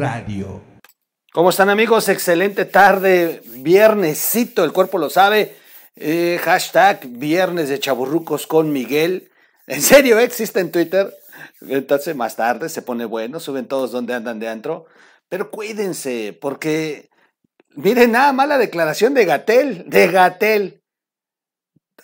Radio. ¿Cómo están amigos? Excelente tarde, viernesito, el cuerpo lo sabe. Eh, hashtag viernes de chaburrucos con Miguel. En serio, ¿eh? existe en Twitter. Entonces más tarde se pone bueno, suben todos donde andan de antro. Pero cuídense, porque miren nada más la declaración de Gatel, de Gatel.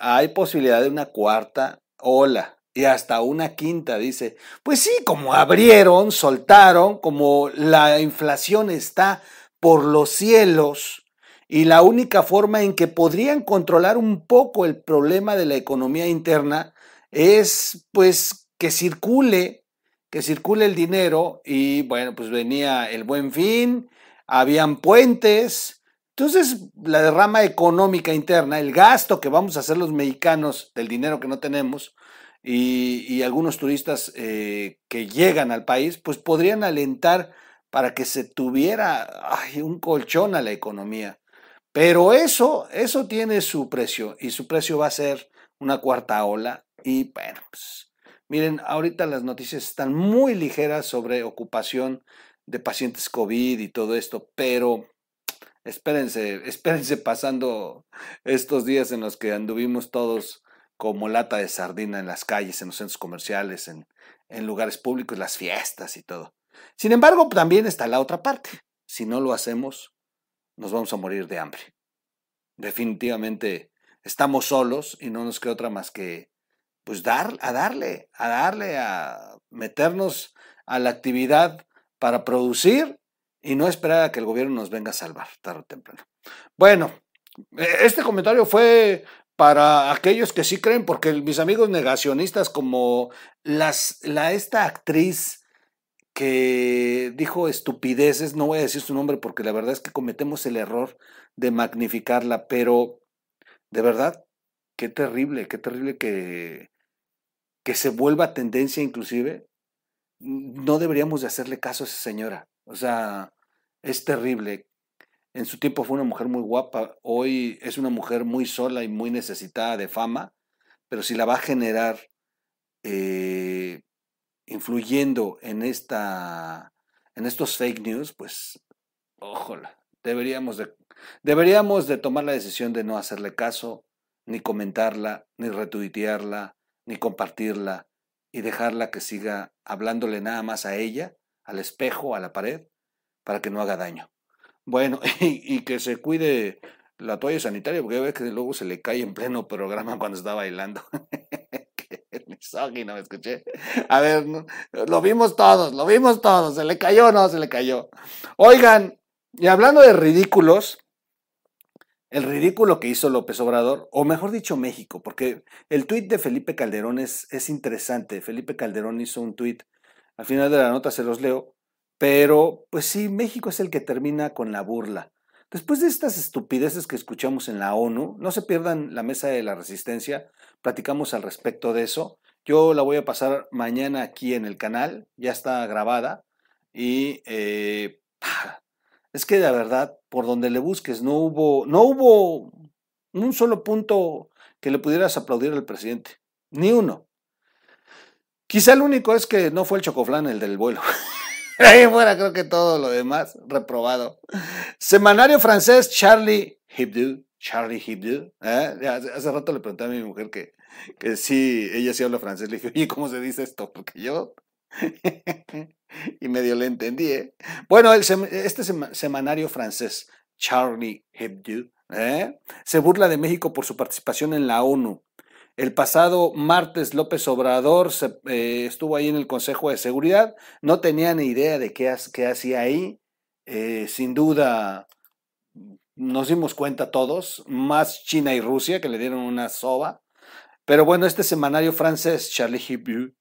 Hay posibilidad de una cuarta ola y hasta una quinta, dice. Pues sí, como abrieron, soltaron, como la inflación está por los cielos y la única forma en que podrían controlar un poco el problema de la economía interna es pues que circule, que circule el dinero y bueno, pues venía el buen fin, habían puentes, entonces, la derrama económica interna, el gasto que vamos a hacer los mexicanos del dinero que no tenemos, y, algunos turistas eh, que llegan al país, pues podrían alentar para que se tuviera un colchón a la economía. Pero eso, eso tiene su precio y su precio va a ser una cuarta ola. Y bueno, pues, miren, ahorita las noticias están muy ligeras sobre ocupación de pacientes COVID y todo esto, pero espérense, espérense pasando estos días en los que anduvimos todos como lata de sardina en las calles, en los centros comerciales, en, en lugares públicos, las fiestas y todo. Sin embargo, también está la otra parte. Si no lo hacemos, nos vamos a morir de hambre. Definitivamente estamos solos y no nos queda otra más que pues dar, a darle, a darle, a meternos a la actividad para producir y no esperar a que el gobierno nos venga a salvar tarde o temprano. Bueno, e, este comentario fue para aquellos que sí creen, porque mis amigos negacionistas como las, la, esta actriz que dijo estupideces, no voy a decir su nombre porque la verdad es que cometemos el error de magnificarla, pero de verdad, qué terrible, qué terrible que, que se vuelva tendencia inclusive. No deberíamos de hacerle caso a esa señora. O sea, es terrible en su tiempo fue una mujer muy guapa, hoy es una mujer muy sola y muy necesitada de fama, pero si la va a generar eh, influyendo en, esta, en estos fake news, pues, ojalá, deberíamos de, deberíamos de tomar la decisión de no hacerle caso, ni comentarla, ni retuitearla, ni compartirla, y dejarla que siga hablándole nada más a ella, al espejo, a la pared, para que no haga daño. Bueno, y, que se cuide la toalla sanitaria, porque ve que luego se le cae en pleno programa cuando está bailando. Qué no me escuché. A ver, lo vimos todos, lo vimos todos. ¿Se le cayó o no se le cayó? Oigan, y hablando de ridículos, el ridículo que hizo López Obrador, o mejor dicho México, porque el tuit de Felipe Calderón es, es interesante. Felipe Calderón hizo un tuit, al final de la nota se los leo, pero, pues sí, México es el que termina con la burla. Después de estas estupideces que escuchamos en la ONU, no se pierdan la mesa de la resistencia, platicamos al respecto de eso. Yo la voy a pasar mañana aquí en el canal, ya está grabada. Y eh, es que de verdad, por donde le busques, no hubo, no hubo un solo punto que le pudieras aplaudir al presidente, ni uno. Quizá el único es que no fue el chocoflán el del vuelo. Ahí fuera creo que todo lo demás reprobado. Semanario francés Charlie Hebdo. Charlie Hebdo. ¿eh? Hace, rato le pregunté a mi mujer que, que sí, ella sí habla francés. Le dije, oye, ¿cómo se dice esto? Porque yo... y medio le entendí. ¿eh? Bueno, este semanario francés, Charlie Hebdo, ¿eh? se burla de México por su participación en la ONU. El pasado martes López Obrador eh, estuvo ahí en el Consejo de Seguridad, no tenía ni idea de qué, hacía ahí, eh, sin duda nos dimos cuenta todos, más China y Rusia que le dieron una soba, pero bueno, este semanario francés, Charlie Hebdo,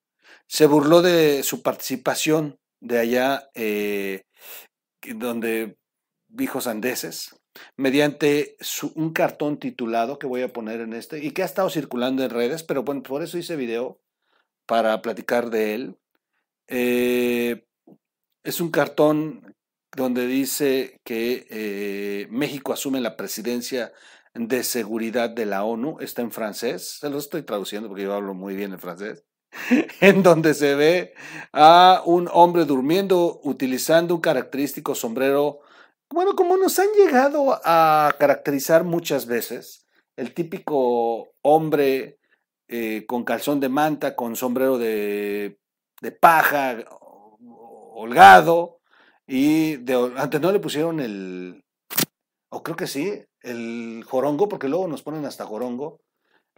se burló de su participación de allá, eh, donde dijo sandeces, mediante un cartón titulado que voy a poner en este y que ha estado circulando en redes, pero bueno, por eso hice video para platicar de él. Eh, es un cartón donde dice que eh, México asume la presidencia de seguridad de la ONU, está en francés, se lo estoy traduciendo porque yo hablo muy bien el francés. en donde se ve a un hombre durmiendo utilizando un característico sombrero, bueno, como nos han llegado a caracterizar muchas veces, el típico hombre eh, con calzón de manta, con sombrero de, de paja, holgado, y de, antes no le pusieron el, o creo que sí, el jorongo, porque luego nos ponen hasta jorongo,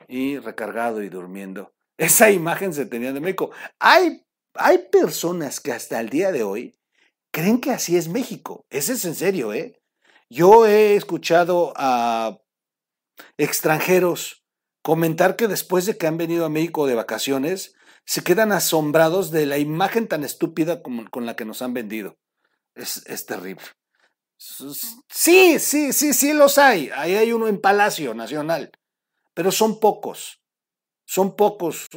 y recargado y durmiendo. Esa imagen se tenía de México. Hay, hay personas que hasta el día de hoy creen que así es México. Ese es en serio, ¿eh? Yo he escuchado a extranjeros comentar que después de que han venido a México de vacaciones, se quedan asombrados de la imagen tan estúpida como, con la que nos han vendido. Es, es terrible. Sí, sí, sí, sí los hay. Ahí hay uno en Palacio Nacional, pero son pocos. Son pocos.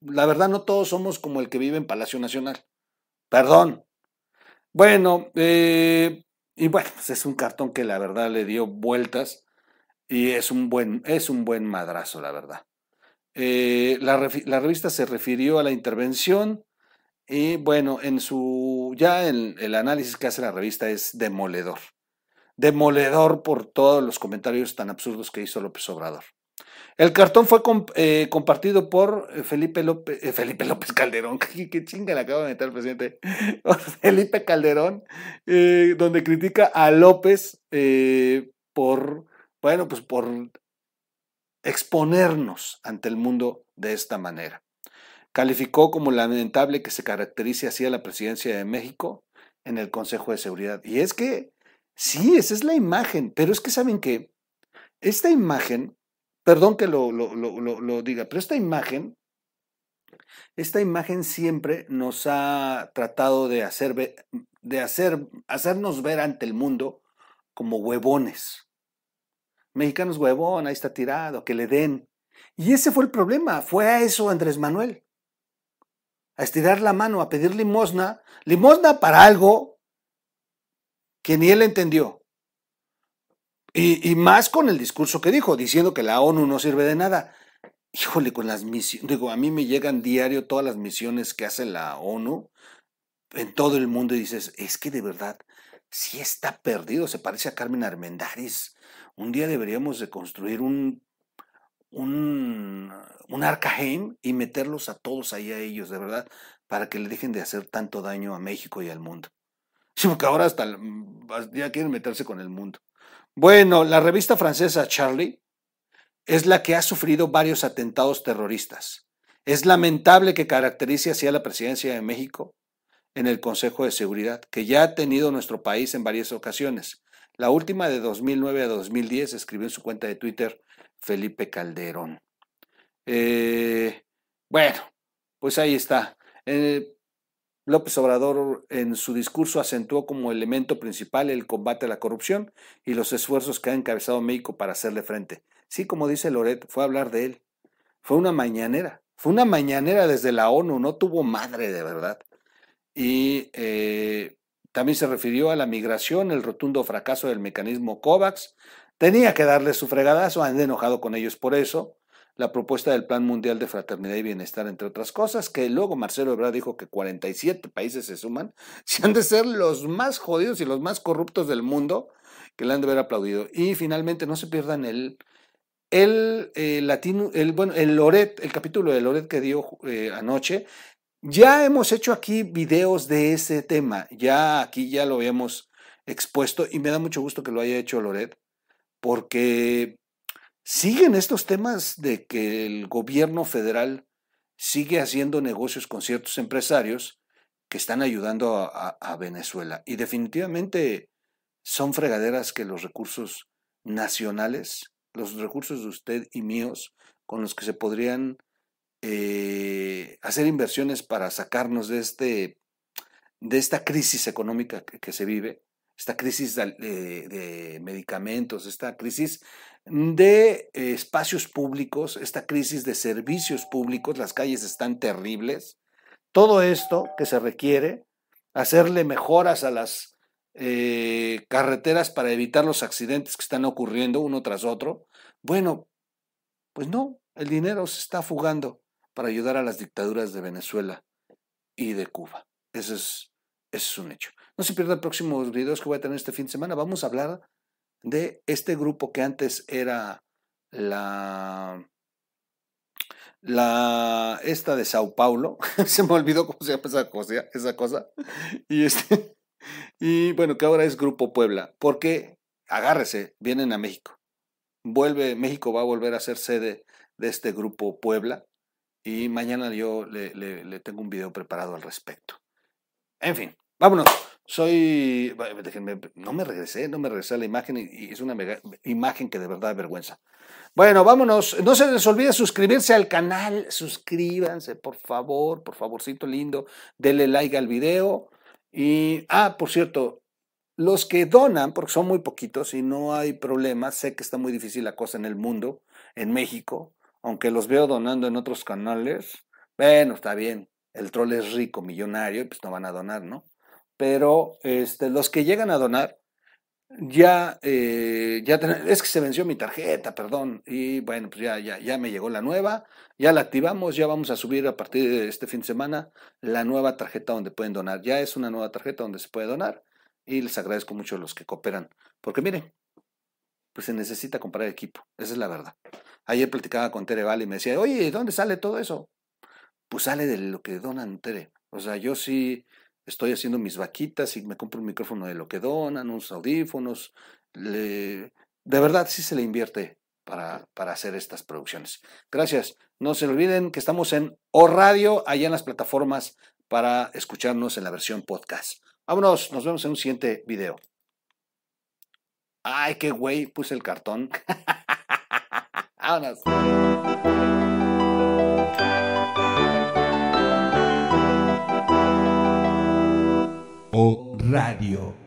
La verdad, no todos somos como el que vive en Palacio Nacional. Perdón. Bueno, eh, y bueno, pues es un cartón que la verdad le dio vueltas y es un buen, es un buen madrazo, la verdad. Eh, la, revista se refirió a la intervención y bueno, en su, ya en el análisis que hace la revista es demoledor. Demoledor por todos los comentarios tan absurdos que hizo López Obrador. El cartón fue eh, compartido por eh, Felipe López, eh, Felipe López Calderón, qué, chinga le acaba de meter el presidente, Felipe Calderón, donde critica a López por, bueno, pues por exponernos ante el mundo de esta manera. Calificó como lamentable que se caracterice así a la presidencia de México en el Consejo de Seguridad. Y es que, sí, esa es la imagen, pero es que saben que esta imagen Perdón que lo, lo, diga, pero esta imagen, esta imagen siempre nos ha tratado de, hacer, de hacer, hacernos ver ante el mundo como huevones. Mexicanos huevón, ahí está tirado, que le den. Y ese fue el problema, fue a eso Andrés Manuel. A estirar la mano, a pedir limosna, limosna para algo que ni él entendió. Y, más con el discurso que dijo, diciendo que la ONU no sirve de nada. Híjole, con las misiones, digo, a mí me llegan diario todas las misiones que hace la ONU en todo el mundo y dices, es que de verdad, sí está perdido, se parece a Carmen Armendáriz. Un día deberíamos de construir un, un, un Arcaheim y meterlos a todos ahí a ellos, de verdad, para que le dejen de hacer tanto daño a México y al mundo. Sí, porque ahora hasta ya quieren meterse con el mundo. Bueno, la revista francesa Charlie es la que ha sufrido varios atentados terroristas. Es lamentable que caracterice así a la presidencia de México en el Consejo de Seguridad, que ya ha tenido nuestro país en varias ocasiones. La última de 2009 a 2010 escribió en su cuenta de Twitter Felipe Calderón. Eh, bueno, pues ahí está. Eh, López Obrador en su discurso acentuó como elemento principal el combate a la corrupción y los esfuerzos que ha encabezado México para hacerle frente. Sí, como dice Loret, fue a hablar de él. Fue una mañanera, fue una mañanera desde la ONU, no tuvo madre de verdad. Y eh, también se refirió a la migración, el rotundo fracaso del mecanismo COVAX. Tenía que darle su fregadazo, han enojado con ellos por eso la propuesta del Plan Mundial de Fraternidad y Bienestar, entre otras cosas, que luego Marcelo Ebrard dijo que 47 países se suman, si han de ser los más jodidos y los más corruptos del mundo, que le han de haber aplaudido. Y finalmente, no se pierdan el, el eh, latino, el, bueno, el Loret, el capítulo de Loret que dio eh, anoche. Ya hemos hecho aquí videos de ese tema, ya aquí ya lo habíamos expuesto y me da mucho gusto que lo haya hecho Loret, porque siguen estos temas de que el gobierno federal sigue haciendo negocios con ciertos empresarios que están ayudando a, Venezuela. Y definitivamente son fregaderas que los recursos nacionales, los recursos de usted y míos, con los que se podrían eh, hacer inversiones para sacarnos de, este, de esta crisis económica que, se vive, esta crisis de medicamentos, esta crisis de espacios públicos, esta crisis de servicios públicos, las calles están terribles. Todo esto que se requiere, hacerle mejoras a las eh, carreteras para evitar los accidentes que están ocurriendo uno tras otro, bueno, pues no, el dinero se está fugando para ayudar a las dictaduras de Venezuela y de Cuba. Ese es, es un hecho. No se pierdan próximos videos que voy a tener este fin de semana. Vamos a hablar de este grupo que antes era la la esta de Sao Paulo, se me olvidó cómo se llama esa cosa, esa cosa. Y este y bueno, que ahora es Grupo Puebla, porque agárrese, vienen a México. Vuelve México va a volver a ser sede de este Grupo Puebla y mañana yo le tengo un video preparado al respecto. En fin, vámonos. Soy, déjenme, no me regresé, no me regresé a la imagen y, es una imagen que de verdad vergüenza. Bueno, vámonos. No se les olvide suscribirse al canal. Suscríbanse, por favor, por favorcito lindo. Denle like al video. Y, ah, por cierto, los que donan, porque son muy poquitos y no hay problema, sé que está muy difícil la cosa en el mundo, en México, aunque los veo donando en otros canales. Bueno, está bien. El troll es rico, millonario, y pues no van a donar, ¿no? Pero este, los que llegan a donar, ya, eh, ya es que se venció mi tarjeta, perdón, y bueno, pues ya, ya, ya me llegó la nueva, ya la activamos, ya vamos a subir a partir de este fin de semana la nueva tarjeta donde pueden donar. Ya es una nueva tarjeta donde se puede donar y les agradezco mucho a los que cooperan, porque miren, pues se necesita comprar equipo, esa es la verdad. Ayer platicaba con Tere Val y me decía, oye, ¿dónde sale todo eso? Pues sale de lo que donan Tere. O sea, yo sí estoy haciendo mis vaquitas y me compro un micrófono de lo que donan, unos audífonos. de verdad sí se le invierte para, para, hacer estas producciones. Gracias. No se olviden que estamos en O Radio, allá en las plataformas para escucharnos en la versión podcast. Vámonos, nos vemos en un siguiente video. Ay, qué güey, puse el cartón. Vámonos. o radio.